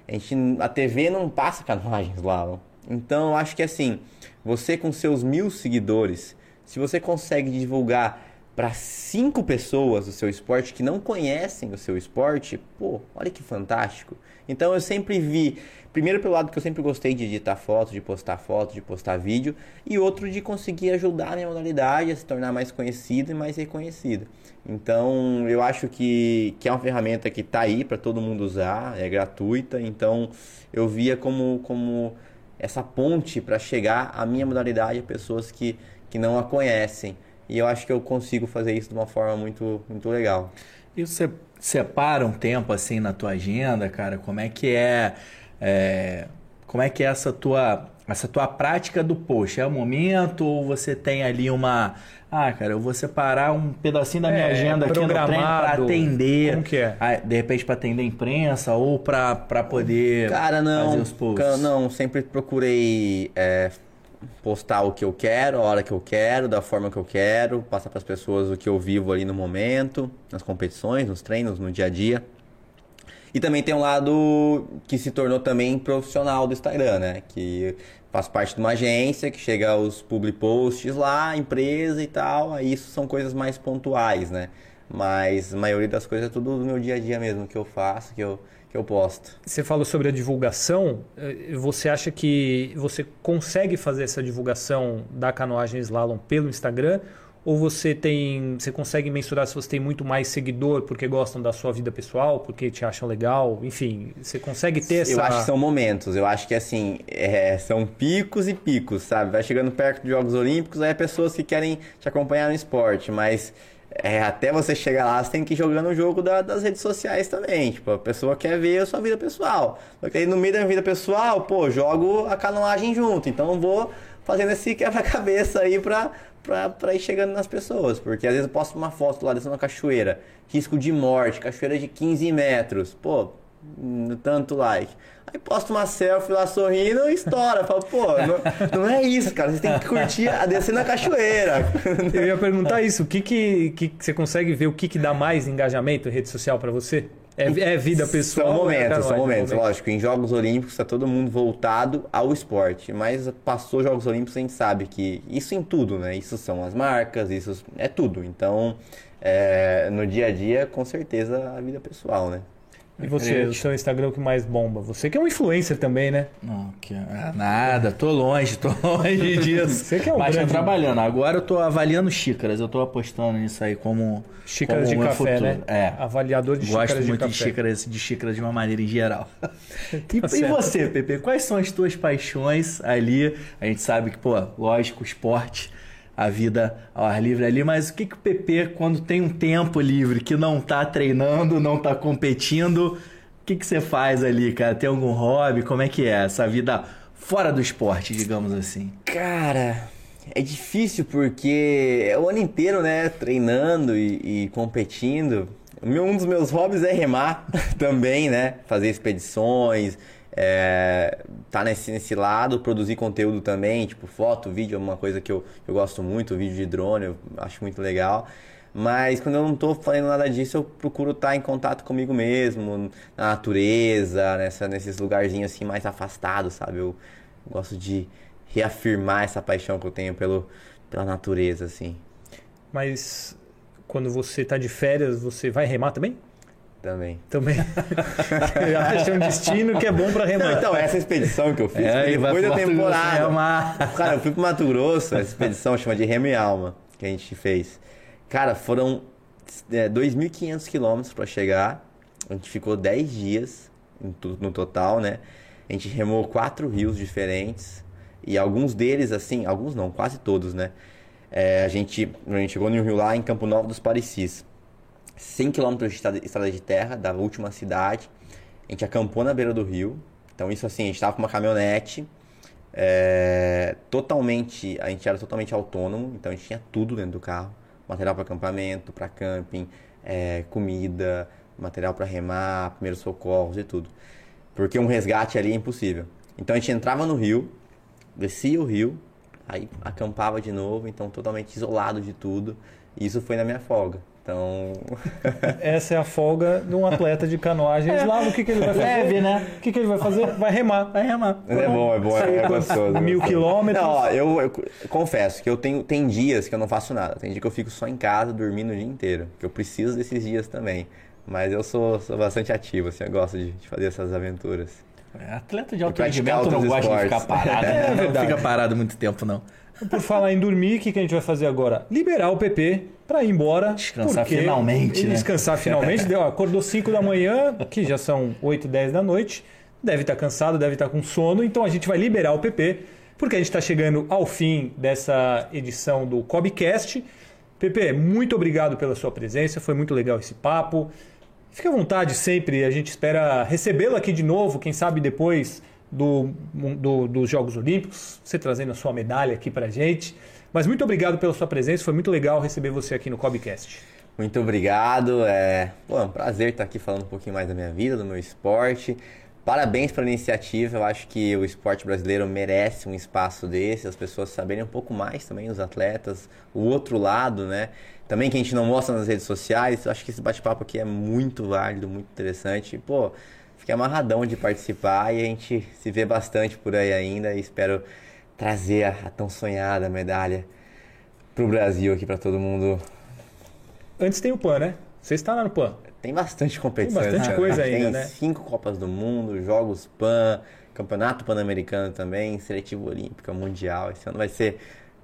A, gente, a TV não passa canoagem e slalom. Então eu acho que assim, você com seus mil seguidores, se você consegue divulgar para cinco pessoas o seu esporte que não conhecem o seu esporte, pô, olha que fantástico. Então eu sempre vi, primeiro pelo lado que eu sempre gostei de editar fotos, de postar fotos, de postar vídeo, e outro de conseguir ajudar a minha modalidade a se tornar mais conhecida e mais reconhecida. Então eu acho que, que é uma ferramenta que está aí para todo mundo usar, é gratuita, então eu via como, como essa ponte para chegar à minha modalidade a pessoas que, que não a conhecem. E eu acho que eu consigo fazer isso de uma forma muito, muito legal. E você separa um tempo assim na tua agenda, cara? Como é que é, é, como é que é essa tua essa tua prática do post? É o momento ou você tem ali uma ah, cara, eu vou separar um pedacinho da minha É, agenda aqui no treino para programado. atender, Como que é? ah, de repente para atender a imprensa ou para para poder Cara, não, fazer os posts. ca- não, sempre procurei é, postar o que eu quero, a hora que eu quero, da forma que eu quero, passar para as pessoas o que eu vivo ali no momento, nas competições, nos treinos, no dia a dia. E também tem um lado que se tornou também profissional do Instagram, né? Que faz parte de uma agência que chega os public posts lá, empresa e tal. Aí isso são coisas mais pontuais, né? Mas a maioria das coisas é tudo do meu dia a dia mesmo que eu faço, que eu, que eu posto. Você falou sobre a divulgação. eh, Você acha que você consegue fazer essa divulgação da canoagem slalom pelo Instagram? Ou você tem, você consegue mensurar se você tem muito mais seguidor porque gostam da sua vida pessoal, porque te acham legal? Enfim, você consegue ter essa. Eu acho que são momentos. Eu acho que assim, é, são picos e picos, sabe? Vai chegando perto de Jogos Olímpicos, aí é pessoas que querem te acompanhar no esporte, mas é, até você chegar lá, você tem que ir jogando o jogo da- das redes sociais também. Tipo, a pessoa quer ver a sua vida pessoal. Só que aí no meio da minha vida pessoal, pô, jogo a canoagem junto. Então eu vou fazendo esse quebra-cabeça aí pra, pra ir chegando nas pessoas. Porque às vezes eu posto uma foto lá descendo uma cachoeira, risco de morte, cachoeira de 15 metros. Pô, tanto like. Aí posto uma selfie lá sorrindo e estoura. Fala, pô, não, não é isso, cara. Você tem que curtir a descer na cachoeira. Eu ia perguntar isso. O que, que, que você consegue ver o que, que dá mais engajamento em rede social para você? É, é vida pessoal? São é momentos, são momentos. Lógico, em Jogos Olímpicos está todo mundo voltado ao esporte. Mas passou Jogos Olímpicos, a gente sabe que isso em tudo, né? Isso são as marcas, isso é tudo. Então, é, no dia a dia, com certeza, a vida pessoal, né? E você, o seu Instagram é o que mais bomba? Você que é um influencer também, né? Não, que, ah, nada, tô longe, tô longe disso. Você que é um Mas tô grande- trabalhando. Agora eu tô avaliando xícaras, eu tô apostando nisso aí como. Xícaras como de café, futuro. né? É. Avaliador de Gosto xícaras muito de de, café. xícaras, de xícaras de uma maneira em geral. e, e certo. você, Pepe? Quais são as tuas paixões ali? A gente sabe que, pô, lógico, esporte, a vida ao ar livre ali, mas o que, que o Pepe, quando tem um tempo livre, que não tá treinando, não tá competindo, o que, que você faz ali, cara? Tem algum hobby? Como é que é essa vida fora do esporte, digamos assim? Cara, é difícil porque é o ano inteiro, né? Treinando e, e competindo. Um dos meus hobbies é remar também, né? Fazer expedições, é, tá nesse, nesse lado, produzir conteúdo também, tipo foto, vídeo, é uma coisa que eu, eu gosto muito, vídeo de drone, eu acho muito legal. Mas quando eu não tô fazendo nada disso, eu procuro estar em contato comigo mesmo, na natureza, nessa, nesses lugarzinhos assim mais afastados, sabe? Eu gosto de reafirmar essa paixão que eu tenho pelo, pela natureza, assim, Mas quando você tá de férias, você vai remar também? Também. Também. Acha um destino que é bom para Não, remar. então, essa expedição que eu fiz É, depois da Mato Grosso temporada. remar. Cara, eu fui pro Mato Grosso, essa expedição chama de Remo e Alma, que a gente fez. Cara, foram é, 2.500 quilômetros pra chegar. A gente ficou 10 dias no total, né? A gente remou quatro rios diferentes. E alguns deles, assim, alguns não, quase todos, né? É, a, gente, a gente chegou no rio lá em Campo Novo dos Parecis. 100 quilômetros de estrada- de terra da última cidade. A gente acampou na beira do rio. Então, isso assim, a gente tava com uma caminhonete. é, totalmente, a gente era totalmente autônomo, então a gente tinha tudo dentro do carro: material para acampamento, para camping, é, comida, material para remar, primeiros socorros e tudo. Porque um resgate ali é impossível. Então a gente entrava no rio, descia o rio, aí acampava de novo, então totalmente isolado de tudo. E isso foi na minha folga. Então, Essa é a folga de um atleta de canoagem slalom. O que, que ele vai fazer? Leve, né? O que, que ele vai fazer? Vai remar. Vai remar. é bom, é bom, é, é gostoso. é Mil gostoso. quilômetros. Não, ó, eu, eu confesso que eu tenho tem dias que eu não faço nada. Tem dia que eu fico só em casa dormindo o dia inteiro. Que eu preciso desses dias também. Mas eu sou, sou bastante ativo, assim, eu gosto de, de fazer essas aventuras. É, Atleta de alto rendimento não gosta de ficar parado. É né? Não fica parado muito tempo, não. Por falar em dormir, o que, que a gente vai fazer agora? Liberar o PP para ir embora. Descansar finalmente, né? Descansar finalmente. Deu, acordou 5 da manhã, que já são 8, 10 da noite. Deve estar cansado, deve estar com sono. Então a gente vai liberar o PP, porque a gente está chegando ao fim dessa edição do Cobcast. PP, muito obrigado pela sua presença. Foi muito legal esse papo. Fique à vontade sempre, a gente espera recebê-lo aqui de novo, quem sabe depois do, do- dos Jogos Olímpicos, você trazendo a sua medalha aqui pra gente. Mas muito obrigado pela sua presença, foi muito legal receber você aqui no Cobcast. Muito obrigado. É, pô, é um prazer estar aqui falando um pouquinho mais da minha vida, do meu esporte. Parabéns pela iniciativa. Eu acho que o esporte brasileiro merece um espaço desse, as pessoas saberem um pouco mais também, os atletas, o outro lado, né? Também que a gente não mostra nas redes sociais. Eu acho que esse bate-papo aqui é muito válido, muito interessante. Pô, fiquei amarradão de participar e a gente se vê bastante por aí ainda. E espero trazer a, tão sonhada medalha pro Brasil aqui para todo mundo Antes tem o PAN, né? Você está lá no PAN. Tem bastante competição. Tem bastante né? coisa ainda, Tem né? cinco Copas do Mundo, Jogos Pan, Campeonato Pan-Americano também, Seletivo Olímpica, Mundial. Esse ano vai ser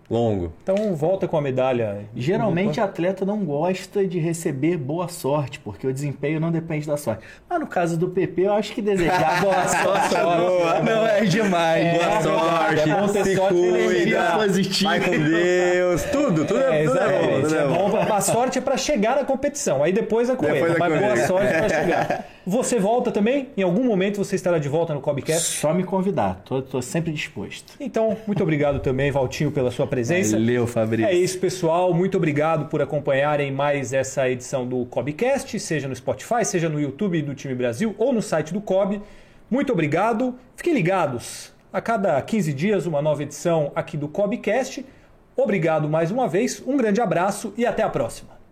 longo. Então volta com a medalha. Geralmente atleta não gosta de receber boa sorte, porque o desempenho não depende da sorte. Mas no caso do PP, eu acho que desejar boa sorte Boa. não é demais. É, Boa é sorte, é bom ter se sorte cuida, positiva. vai com Deus, tudo, tudo É, é, tudo é bom. Tudo É é bom. bom. A sorte é para chegar na competição. Aí depois a corrida. Depois a Mas boa sorte para chegar. Você volta também? Em algum momento você estará de volta no Cobcast? Só me convidar, tô, tô sempre disposto. Então, muito obrigado também, Valtinho, pela sua presença. Valeu, Fabrício. É isso, pessoal. Muito obrigado por acompanharem mais essa edição do Cobcast, seja no Spotify, seja no YouTube do Time Brasil ou no site do Cob. Muito obrigado. Fiquem ligados. A cada 15 dias, uma nova edição aqui do Cobcast. Obrigado mais uma vez, um grande abraço e até a próxima.